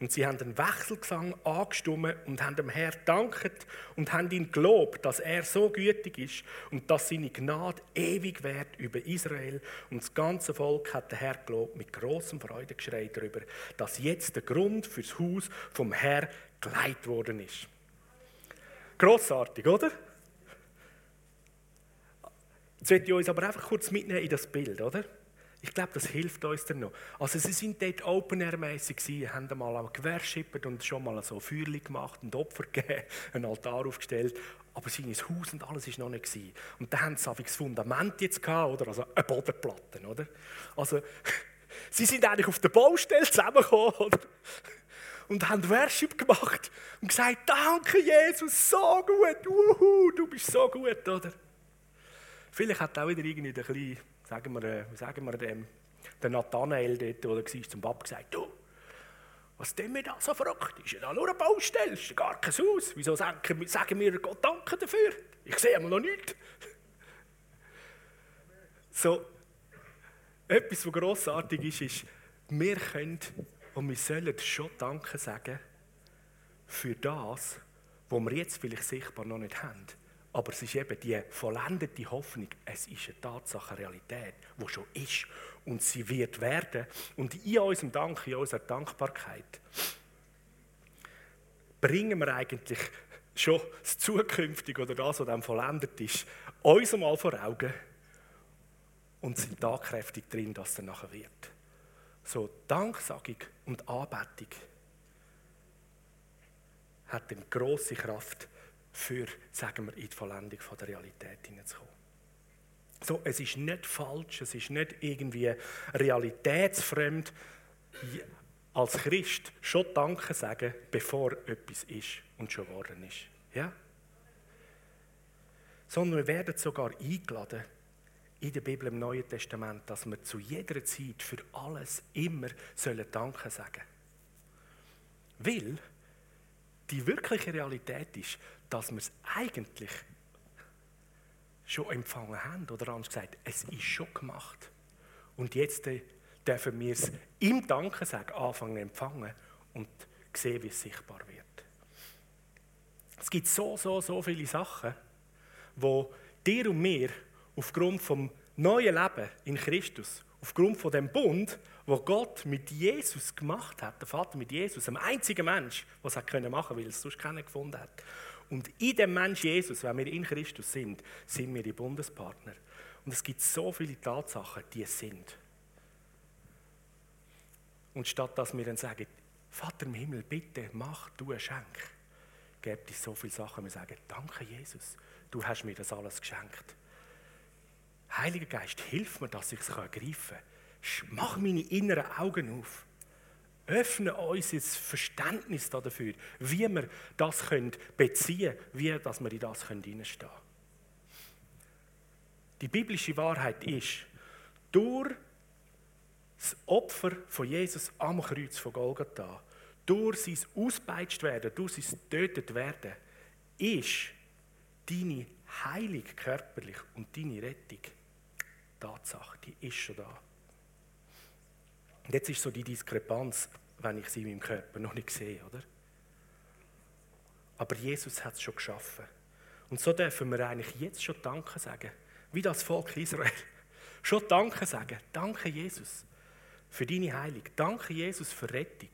Und sie haben den Wechselgesang angestimmt und haben dem Herrn danket und haben ihn gelobt, dass er so gütig ist und dass seine Gnade ewig währt über Israel. Und das ganze Volk hat der Herr gelobt mit großem Freudengeschrei darüber, dass jetzt der Grund fürs Haus vom Herr geleitet worden ist. Grossartig, oder? Jetzt möchte ich uns aber einfach kurz mitnehmen in das Bild, oder? Ich glaube, das hilft uns dann noch. Also sie sind dort open-air-mässig haben einmal gewerschippt und schon mal so Feuerchen gemacht und Opfer <laughs> gegeben, einen Altar aufgestellt. Aber sein Haus und alles war noch nicht. Gewesen. Und dann haben sie das Fundament jetzt gehabt, oder? Also eine Bodenplatte, oder? Also, <laughs> sie sind eigentlich auf der Baustelle zusammengekommen, <laughs> oder? Und haben Worship gemacht und gesagt, danke Jesus, so gut, uhu, du bist so gut, oder? Vielleicht hat auch wieder irgendwie ein bisschen sagen wir, äh, sagen wir dem, der Nathanael dort, der war, zum Papa gesagt, du, was denn mir da so verrückt? Ist ja da nur eine Baustelle, ist ja gar kein Haus. Wieso sagen, sagen wir Gott Danke dafür? Ich sehe einmal noch nichts. So, etwas, was grossartig ist, ist, wir können und wir sollen schon Danke sagen für das, was wir jetzt vielleicht sichtbar noch nicht haben. Aber es ist eben die vollendete Hoffnung, es ist eine Tatsache, eine Realität, die schon ist und sie wird werden. Und in unserem Dank, in unserer Dankbarkeit, bringen wir eigentlich schon das Zukünftige oder das, was dann vollendet ist, uns mal vor Augen und sind tatkräftig drin, dass es nachher wird. So Danksagung und Anbetung hat eine grosse Kraft für, sagen wir, in die Vollendung der Realität hineinzukommen. So, es ist nicht falsch, es ist nicht irgendwie realitätsfremd, als Christ schon Danke sagen, bevor etwas ist und schon geworden ist. Ja? Sondern wir werden sogar eingeladen, in der Bibel im Neuen Testament, dass wir zu jeder Zeit für alles immer sollen Danke sagen. Weil die wirkliche Realität ist, dass wir es eigentlich schon empfangen haben. Oder anders gesagt, es ist schon gemacht. Und jetzt äh, dürfen wir es im Danken sagen, anfangen empfangen und sehen, wie es sichtbar wird. Es gibt so, so, so viele Sachen, wo dir und mir aufgrund vom neuen Leben in Christus, aufgrund von dem Bund, wo Gott mit Jesus gemacht hat, der Vater mit Jesus, dem einzigen Mensch, was er können machen, weil es sonst keiner gefunden hat. Und in dem Mensch Jesus, wenn wir in Christus sind, sind wir die Bundespartner. Und es gibt so viele Tatsachen, die es sind. Und statt dass wir dann sagen, Vater im Himmel, bitte mach du ein Schenk, gibt es so viele Sachen, wir sagen, danke Jesus, du hast mir das alles geschenkt. Heiliger Geist, hilf mir, dass ich es ergreifen kann. Mach meine inneren Augen auf. Öffne uns das Verständnis dafür, wie wir das beziehen können, wie dass wir in das hineinstehen können. Die biblische Wahrheit ist, durch das Opfer von Jesus am Kreuz von Golgatha, durch sein Auspeitscht werden, durch sein Tötet werden, ist deine Heilung körperlich und deine Rettung Tatsache, die ist schon da. Und jetzt ist so die Diskrepanz, wenn ich sie in meinem Körper noch nicht sehe, oder? Aber Jesus hat es schon geschaffen. Und so dürfen wir eigentlich jetzt schon Danke sagen, wie das Volk Israel. <laughs> Schon Danke sagen. Danke, Jesus, für deine Heilung. Danke, Jesus, für Rettung.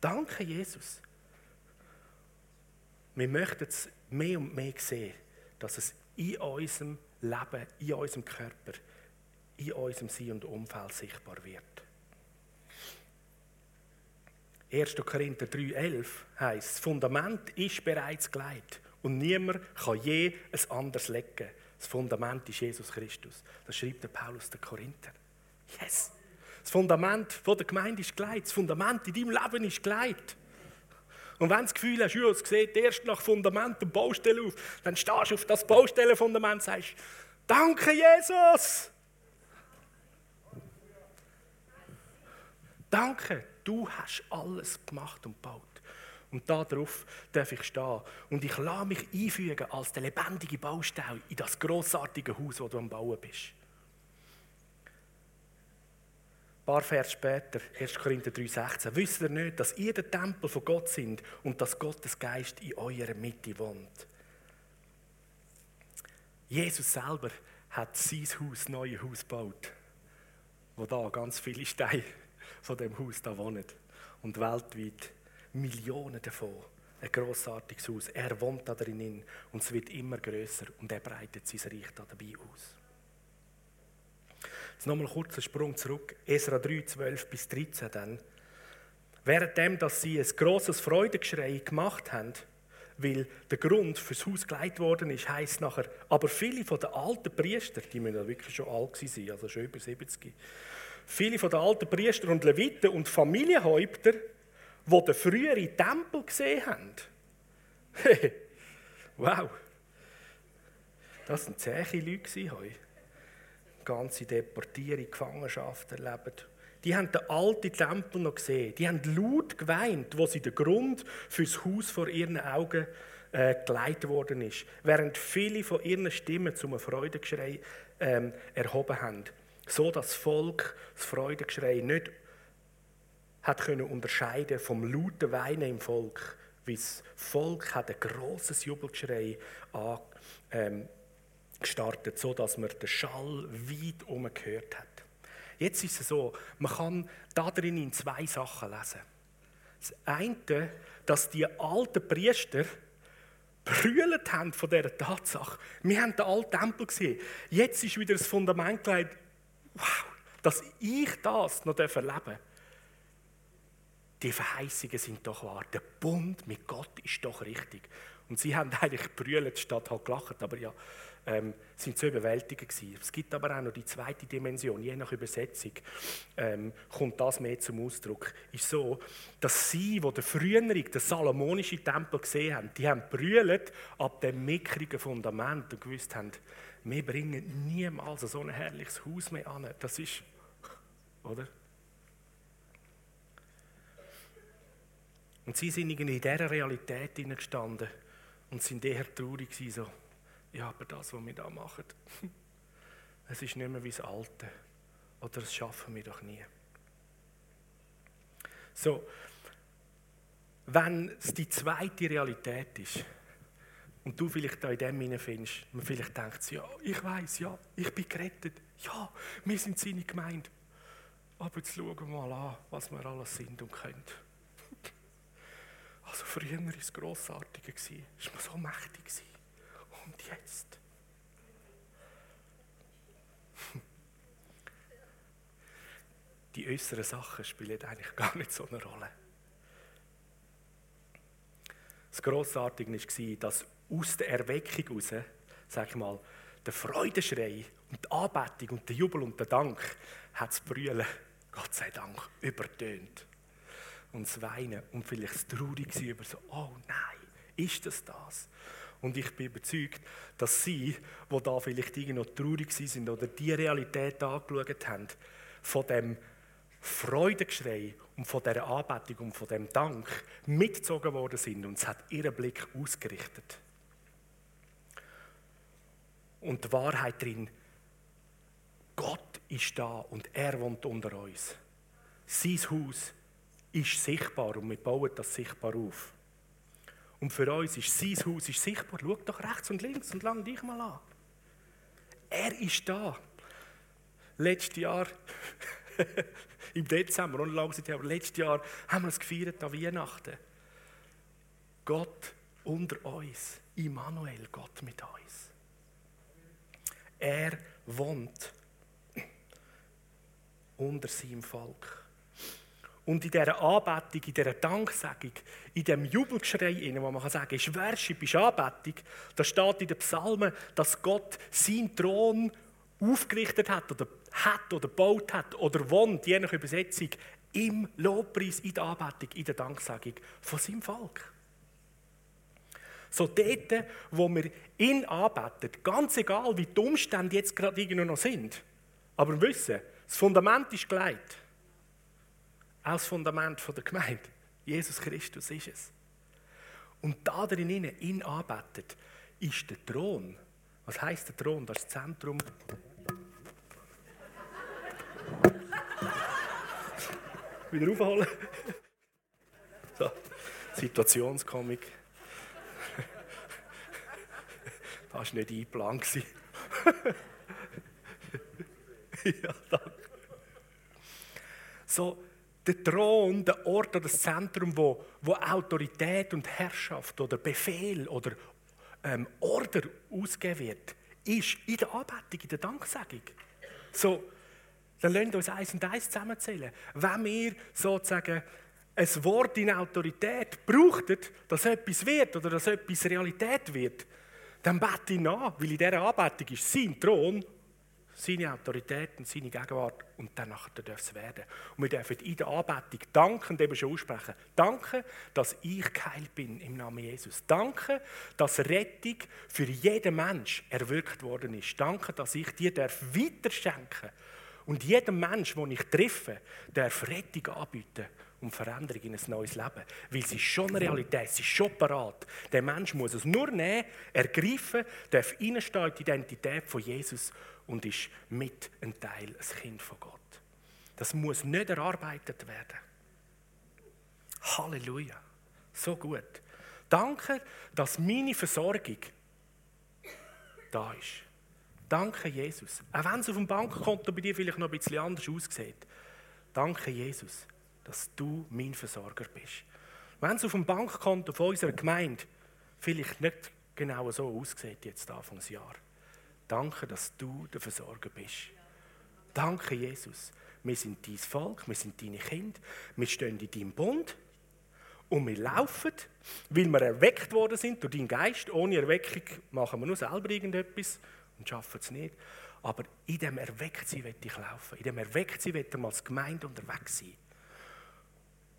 Danke, Jesus. Wir möchten es mehr und mehr sehen, dass es in unserem Leben, in unserem Körper, in unserem Sein und Umfeld sichtbar wird. 1. Korinther 3,11 heißt: Das Fundament ist bereits gelegt und niemand kann je ein anderes legen. Das Fundament ist Jesus Christus. Das schreibt der Paulus der Korinther. Yes! Das Fundament von der Gemeinde ist gelegt. Das Fundament in deinem Leben ist gelegt. Und wenn du das Gefühl hast, ja, es sieht erst nach Fundament und Baustelle auf, dann stehst du auf das Baustellenfundament und sagst, Danke, Jesus! Danke, du hast alles gemacht und gebaut. Und darauf darf ich stehen. Und ich lasse mich einfügen als der lebendige Baustein in das großartige Haus, das du am Bauen bist. Ein paar Vers später, 1. Korinther 3,16. Wisst ihr nicht, dass ihr der Tempel von Gott sind und dass Gottes Geist in eurer Mitte wohnt? Jesus selber hat sein Haus, das neue Haus gebaut, wo da ganz viele Steine von dem Haus da wohnen. Und weltweit Millionen davon. Ein grossartiges Haus. Er wohnt da drinnen und es wird immer größer und er breitet sein Reich da dabei aus. Jetzt nochmal kurz einen Sprung zurück. Esra 3, 12 bis 13 dann. Währenddem, dass sie ein grosses Freudengeschrei gemacht haben, weil der Grund fürs Haus geleitet worden ist, heisst nachher, aber viele von den alten Priester, die müssen ja wirklich schon alt sein, also schon über 70, viele von den alten Priester und Leviten und Familienhäupter, die den früheren Tempel gesehen haben. <laughs> wow. Das waren zähe Leute heute. Ganze Deportierung, Gefangenschaft erlebt. Die haben den alten Tempel noch gesehen. Die haben laut geweint, wo sie den Grund fürs Haus vor ihren Augen äh, geleitet worden ist. Während viele von ihren Stimmen zum Freudengeschrei ähm, erhoben haben. So dass das Volk das Freudengeschrei nicht hat können unterscheiden vom lauten Weinen im Volk, wie das Volk hat ein großes Jubelgeschrei ähm, gestartet, so dass man den Schall weit um gehört hat. Jetzt ist es so, man kann da drin in zwei Sachen lesen. Das eine, dass die alten Priester brüllt haben von dieser Tatsache. Wir haben den alten Tempel gesehen. Jetzt ist wieder das Fundament gelegt. Wow, dass ich das noch erleben darf. Die Verheißungen sind doch wahr. Der Bund mit Gott ist doch richtig. Und sie haben <laughs> eigentlich brüllt statt halt gelacht. Aber ja, ähm, sind so überwältigend gewesen. Es gibt aber auch noch die zweite Dimension, je nach Übersetzung ähm, kommt das mehr zum Ausdruck. Ist so, dass sie, wo der frühere, der salomonische Tempel gesehen haben, die haben brüllt ab dem mickrigen Fundament und gewusst haben, wir bringen niemals so ein herrliches Haus mehr an. Das ist, oder? Und sie sind in dieser Realität gestanden und sind eher traurig gewesen, so, ja, aber das, was wir da machen, <laughs> es ist nicht mehr wie das Alte. Oder das schaffen wir doch nie. So, wenn es die zweite Realität ist, und du vielleicht da in dem hinein findest, man vielleicht denkt, ja, ich weiß, ja, ich bin gerettet, ja, wir sind seine Gemeinde. Aber jetzt schauen wir mal an, was wir alles sind und können. Also früher war es grossartiger, war so mächtig. Und jetzt? <laughs> Die äußeren Sachen spielen eigentlich gar nicht so eine Rolle. Das Grossartige war, dass aus der Erweckung heraus, sag ich mal, der Freudenschrei und die Anbetung und der Jubel und der Dank hat das Brüllen, Gott sei Dank, übertönt. Und das Weinen und vielleicht das Traurige über so, oh nein, ist das das? Und ich bin überzeugt, dass sie, die da vielleicht noch traurig sind oder die Realität angeschaut haben, von dem Freudengeschrei und von dieser Anbetung und von dem Dank mitgezogen worden sind und es hat ihren Blick ausgerichtet. Und die Wahrheit drin, Gott ist da und er wohnt unter uns. Sein Haus ist sichtbar und wir bauen das sichtbar auf. Und für uns ist sein Haus ist sichtbar. Schau doch rechts und links und lang dich mal an. Er ist da. Letztes Jahr, <laughs> im Dezember, und lang aber letztes Jahr haben wir es gefeiert an Weihnachten. Gott unter uns. Immanuel, Gott mit uns. Er wohnt unter seinem Volk. Und in dieser Anbetung, in dieser Danksagung, in diesem Jubelgeschrei, wo man kann sagen ist Worship, ist Anbetung, da steht in den Psalmen, dass Gott seinen Thron aufgerichtet hat oder hat oder gebaut hat oder wohnt, je nach Übersetzung, im Lobpreis, in der Anbetung, in der Danksagung von seinem Volk. So dort, wo wir ihn anbeten, ganz egal, wie die Umstände jetzt gerade irgendwo noch sind, aber wir wissen, das Fundament ist gelegt auch das Fundament der Gemeinde. Jesus Christus ist es. Und da drin ihn anbetet, ist der Thron. Was heißt der Thron? Das ist das Zentrum. Wieder aufholen. So, Situationskomik. Das war nicht eingeplant. <laughs> ja, danke. So, der Thron, der Ort oder das Zentrum, wo, wo Autorität und Herrschaft oder Befehl oder ähm, Order ausgegeben wird, ist in der Anbetung, in der Danksagung. So, dann lasst uns eins und eins zusammenzählen. Wenn wir sozusagen ein Wort in Autorität brauchen, dass etwas wird oder dass etwas Realität wird, dann bete ich nach, weil in dieser Anbetung ist sein Thron seine Autorität und seine Gegenwart und danach darf es werden. Und wir dürfen in der Anbetung danken und eben schon aussprechen. Danke, dass ich geheilt bin im Namen Jesus. Danke, dass Rettung für jeden Mensch erwirkt worden ist. Danke, dass ich dir darf weiterschenken und jedem Mensch, den ich treffe, darf Rettung anbieten um Veränderung in ein neues Leben. Weil es ist schon eine Realität, es ist schon parat. Der Mensch muss es nur nehmen, ergreifen, darf in die Identität von Jesus und ist mit ein Teil, ein Kind von Gott. Das muss nicht erarbeitet werden. Halleluja. So gut. Danke, dass meine Versorgung da ist. Danke, Jesus. Auch wenn es auf dem Bankkonto bei dir vielleicht noch ein bisschen anders aussieht. Danke, Jesus, dass du mein Versorger bist. Wenn es auf dem Bankkonto von unserer Gemeinde vielleicht nicht genau so aussieht, jetzt Anfangsjahr. Danke, dass du der Versorger bist. Danke, Jesus. Wir sind dein Volk, wir sind deine Kinder, wir stehen in deinem Bund und wir laufen, weil wir erweckt worden sind durch deinen Geist. Ohne Erweckung machen wir nur selber irgendetwas und schaffen es nicht. Aber in dem Erwecktsein will ich laufen. In dem Erwecktsein will ich als Gemeinde unterwegs sein.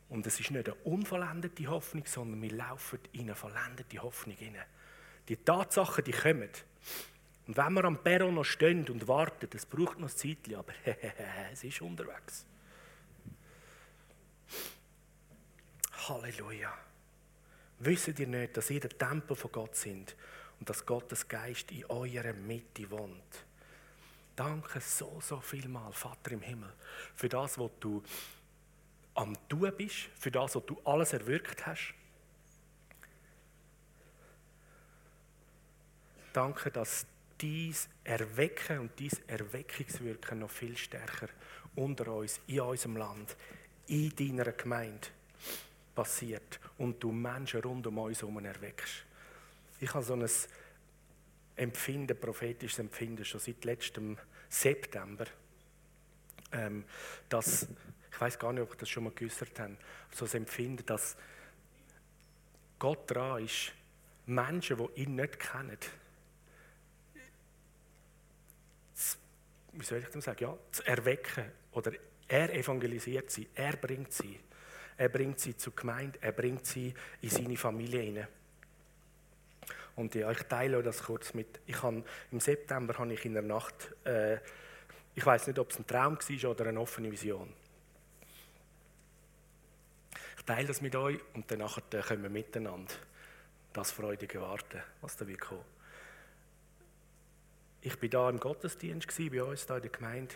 Und es ist nicht eine unvollendete Hoffnung, sondern wir laufen in eine vollendete Hoffnung hinein. Die Tatsachen, die kommen. Und wenn wir am Perron noch stehen und warten, das braucht noch ein Zeitchen, aber <laughs> es ist unterwegs. Halleluja. Wisst ihr nicht, dass ihr der Tempel von Gott sind und dass Gottes Geist in eurer Mitte wohnt? Danke so, so viel mal, Vater im Himmel, für das, was du am Tun bist, für das, was du alles erwirkt hast. Danke, dass dies Erwecken und dies Erweckungswirken noch viel stärker unter uns, in unserem Land, in deiner Gemeinde passiert und du Menschen rund um uns herum erweckst. Ich habe so ein Empfinden, prophetisches Empfinden, schon seit letztem September, ähm, dass, ich weiß gar nicht, ob ich das schon mal geäußert habe, so ein Empfinden, dass Gott dran ist, Menschen, die ihn nicht kennen, zu, wie soll ich das sagen, ja, zu erwecken oder er evangelisiert sie, er bringt sie er bringt sie zur Gemeinde, er bringt sie in seine Familie hinein. Und ja, ich teile das kurz mit. Ich habe, Im September habe ich in der Nacht, äh, ich weiß nicht, ob es ein Traum war oder eine offene Vision. Ich teile das mit euch und dann können wir miteinander das freudige warten, was da wird kommen. Ich war da im Gottesdienst bei uns da in der Gemeinde,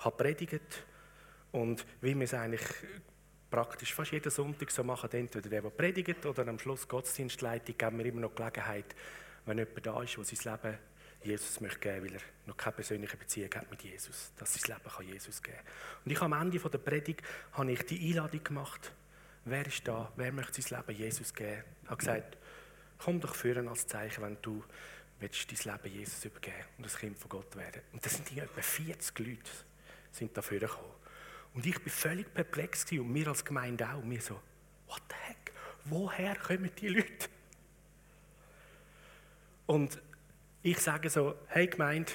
habe predigt und wie wir es eigentlich praktisch fast jeden Sonntag so machen, entweder der, der predigt oder am Schluss Gottesdienstleitung, geben wir immer noch Gelegenheit, wenn jemand da ist, der sein Leben Jesus möchte geben, weil er noch keine persönliche Beziehung hat mit Jesus, dass sein Leben kann Jesus geben. Und ich am Ende der Predigt habe ich die Einladung gemacht. Wer ist da? Wer möchte sein Leben Jesus geben? Ich habe gesagt, komm doch führen als Zeichen, wenn du willst dein Leben Jesus übergeben und ein Kind von Gott werden. Und das sind etwa 40 Leute, sind dafür gekommen. Und ich war völlig perplex und wir als Gemeinde auch. Und wir so, what the heck, woher kommen die Leute? Und ich sage so, hey Gemeinde,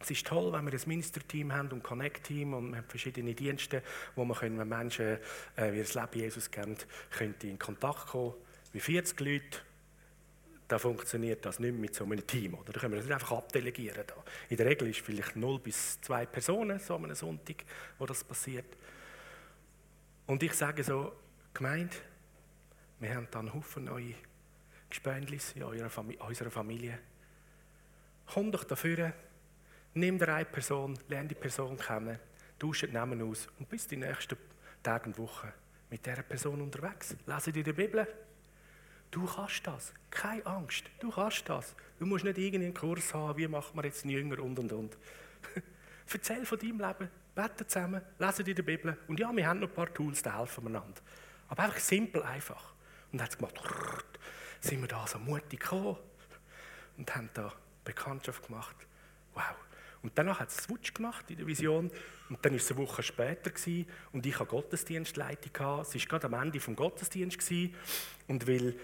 es ist toll, wenn wir ein Ministerteam haben und Connect-Team und wir haben verschiedene Dienste, wo man können, wenn Menschen äh, wie das Leben Jesus kennen, in Kontakt kommen. Wie 40 Leute da funktioniert das nicht mit so einem Team. Oder? Da können wir das nicht einfach abdelegieren. Da. In der Regel ist vielleicht 0 bis 2 Personen so an Sonntag, wo das passiert. Und ich sage so, Gemeinde, wir haben da einen Haufen neue Gespendlis in Familie, unserer Familie. Komm doch dafür, nimm dir eine Person, lerne die Person kennen, tausche den Namen aus und bis die nächsten Tage und Wochen mit dieser Person unterwegs. Lese dir die Bibel. Du kannst das. Keine Angst. Du kannst das. Du musst nicht irgendeinen Kurs haben, wie macht man jetzt einen Jünger und und und. <laughs> Erzähl von deinem Leben. Bete zusammen, lese dir die Bibel. Und ja, wir haben noch ein paar Tools, die helfen einander. Aber einfach simpel, einfach. Und dann hat es gemacht, sind wir da so mutig gekommen und haben da Bekanntschaft gemacht. Wow. Und danach hat es Switch gemacht in der Vision. Und dann war es eine Woche später gewesen, und ich hatte Gottesdienstleitung. Es war gerade am Ende des Gottesdienstes. Und weil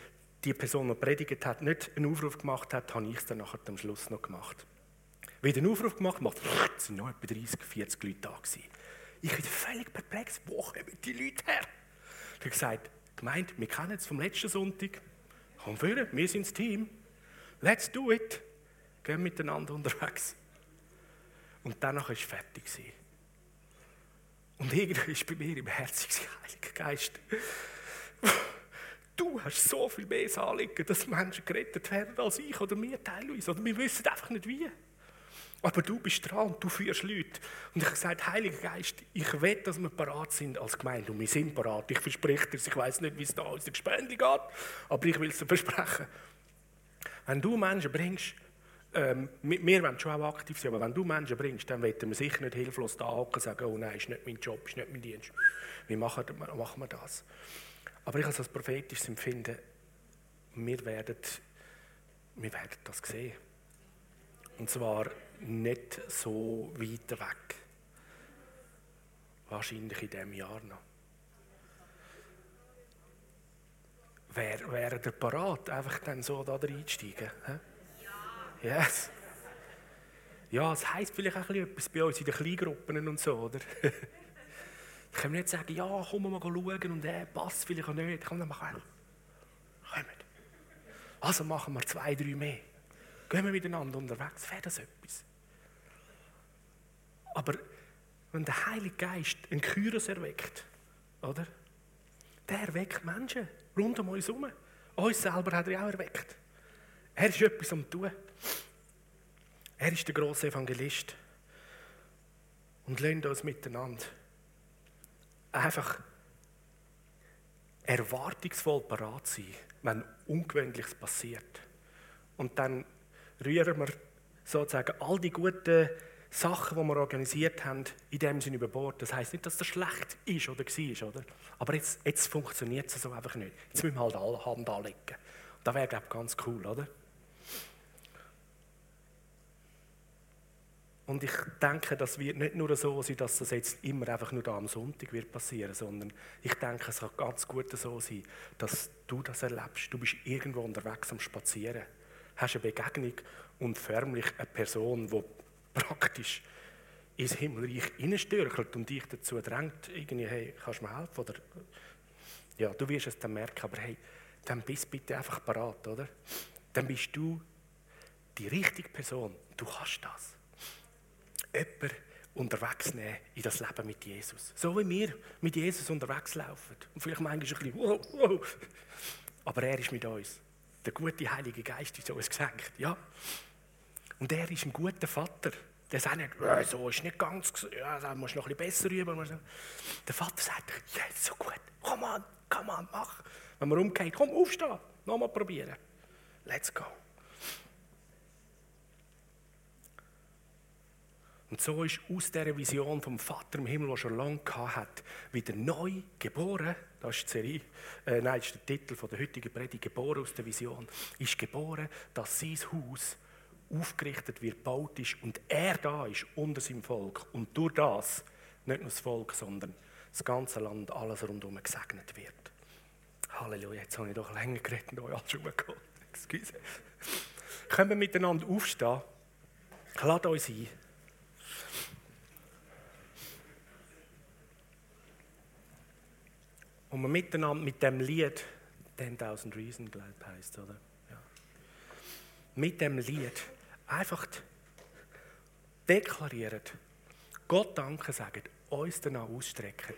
die Person, die predigt hat, nicht einen Aufruf gemacht hat, habe ich es dann nachher am Schluss noch gemacht. Wie den Aufruf gemacht habe, sind noch etwa 30, 40 Leute da gewesen. Ich bin völlig perplex, wo kommen die Leute her? Ich habe gesagt, gemeint, wir kennen es vom letzten Sonntag. Komm führen, wir sind das Team. Let's do it. Gehen miteinander unterwegs. Und danach war es fertig. Und irgendwie ist bei mir im Herzen Heiliger Geist. Du hast so viel mehr Anliegen, dass Menschen gerettet werden als ich oder mir teilweise. Oder wir wissen einfach nicht wie. Aber du bist dran und du führst Leute. Und ich habe gesagt, Heiliger Geist, ich will, dass wir parat sind als Gemeinde. Und wir sind parat. Ich verspreche dir, ich weiß nicht, wie es da aus der Gespende geht, aber ich will es dir versprechen. Wenn du Menschen bringst, ähm, wir wollen schon auch aktiv sein, aber wenn du Menschen bringst, dann werden wir sicher nicht hilflos da hocken und sagen, oh nein, ist nicht mein Job, ist nicht mein Dienst. Wie machen, wir das? Aber ich habe als prophetisches Empfinden, wir werden, wir werden das sehen. Und zwar nicht so weit weg. Wahrscheinlich in diesem Jahr noch. Wäre wär der parat, einfach dann so da reinsteigen? Ja. Yes. Ja, es heisst vielleicht auch etwas bei uns in den Kleingruppen und so, oder? <laughs> Ich kann nicht sagen, ja, komm mal schauen und äh, passt vielleicht auch nicht. Komm, dann machen wir. Kommt. Also machen wir zwei, drei mehr. Gehen wir miteinander unterwegs, wäre das etwas. Aber wenn der Heilige Geist einen Kyros erweckt, oder? Der erweckt Menschen rund um uns herum. Uns selber hat er auch erweckt. Er ist etwas am tun. Er ist der grosse Evangelist. Und lernt uns miteinander einfach erwartungsvoll parat sein, wenn Ungewöhnliches passiert. Und dann rühren wir sozusagen all die guten Sachen, die wir organisiert haben, in dem Sinne über Bord. Das heisst nicht, dass das schlecht ist oder war, oder? Aber jetzt, jetzt funktioniert es so einfach nicht. Jetzt müssen wir halt alle Hand anlegen. Das wäre, glaube ich, ganz cool, oder? Und ich denke, das wird nicht nur so sein, dass das jetzt immer einfach nur da am Sonntag wird passieren, sondern ich denke, es kann ganz gut so sein, dass du das erlebst. Du bist irgendwo unterwegs am Spazieren, hast eine Begegnung und förmlich eine Person, die praktisch ins Himmelreich hineinstürkelt und dich dazu drängt, irgendwie, hey, kannst du mir helfen? Oder, ja, du wirst es dann merken, aber hey, dann bist bitte einfach parat, oder? Dann bist du die richtige Person. Du kannst das jemanden unterwegs nehmen in das Leben mit Jesus. So wie wir mit Jesus unterwegs laufen. Und vielleicht manchmal ein bisschen, wow, wow. Aber er ist mit uns. Der gute Heilige Geist ist uns geschenkt. Ja. Und er ist ein guter Vater. Der sagt nicht, äh, so ist nicht ganz, ja, da musst du noch ein bisschen besser üben. Der Vater sagt, ja, ist so gut, komm an, komm an, mach. Wenn man umgeht, komm, aufstehen, nochmal probieren. Let's go. Und so ist aus dieser Vision vom Vater im Himmel, die schon lange hat, wieder neu geboren. Das ist, die Serie, äh, nein, ist der Titel der heutigen Predigt. Geboren aus der Vision. Ist geboren, dass sein Haus aufgerichtet wird, gebaut ist und er da ist unter seinem Volk. Und durch das nicht nur das Volk, sondern das ganze Land, alles rundherum gesegnet wird. Halleluja, jetzt habe ich doch länger geredet und euch alles. Excuse. Können wir miteinander aufstehen? Lade uns ein. Und wir miteinander mit dem Lied, 10.000 Reasons, glaube ich, heisst, oder? Ja. Mit dem Lied einfach deklarieren, Gott Danke sagen, uns danach ausstrecken,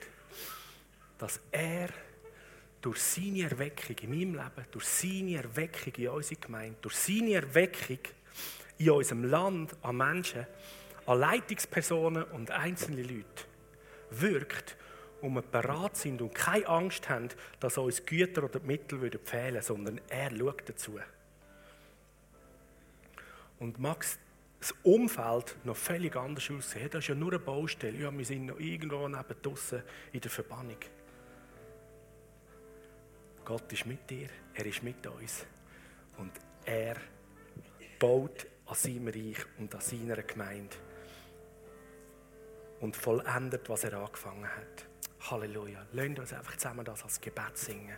dass er durch seine Erweckung in meinem Leben, durch seine Erweckung in unserer Gemeinde, durch seine Erweckung in unserem Land an Menschen, an Leitungspersonen und einzelne Leute wirkt und wir bereit sind und keine Angst haben, dass uns Güter oder Mittel fehlen würden, sondern er schaut dazu. Und Max, das Umfeld noch völlig anders aussehen. Das ist ja nur eine Baustelle. Ja, wir sind noch irgendwo neben draussen in der Verbannung. Gott ist mit dir, er ist mit uns. Und er baut an seinem Reich und an seiner Gemeinde. Und vollendet, was er angefangen hat. Halleluja. Lasst uns einfach zusammen das als Gebet singen.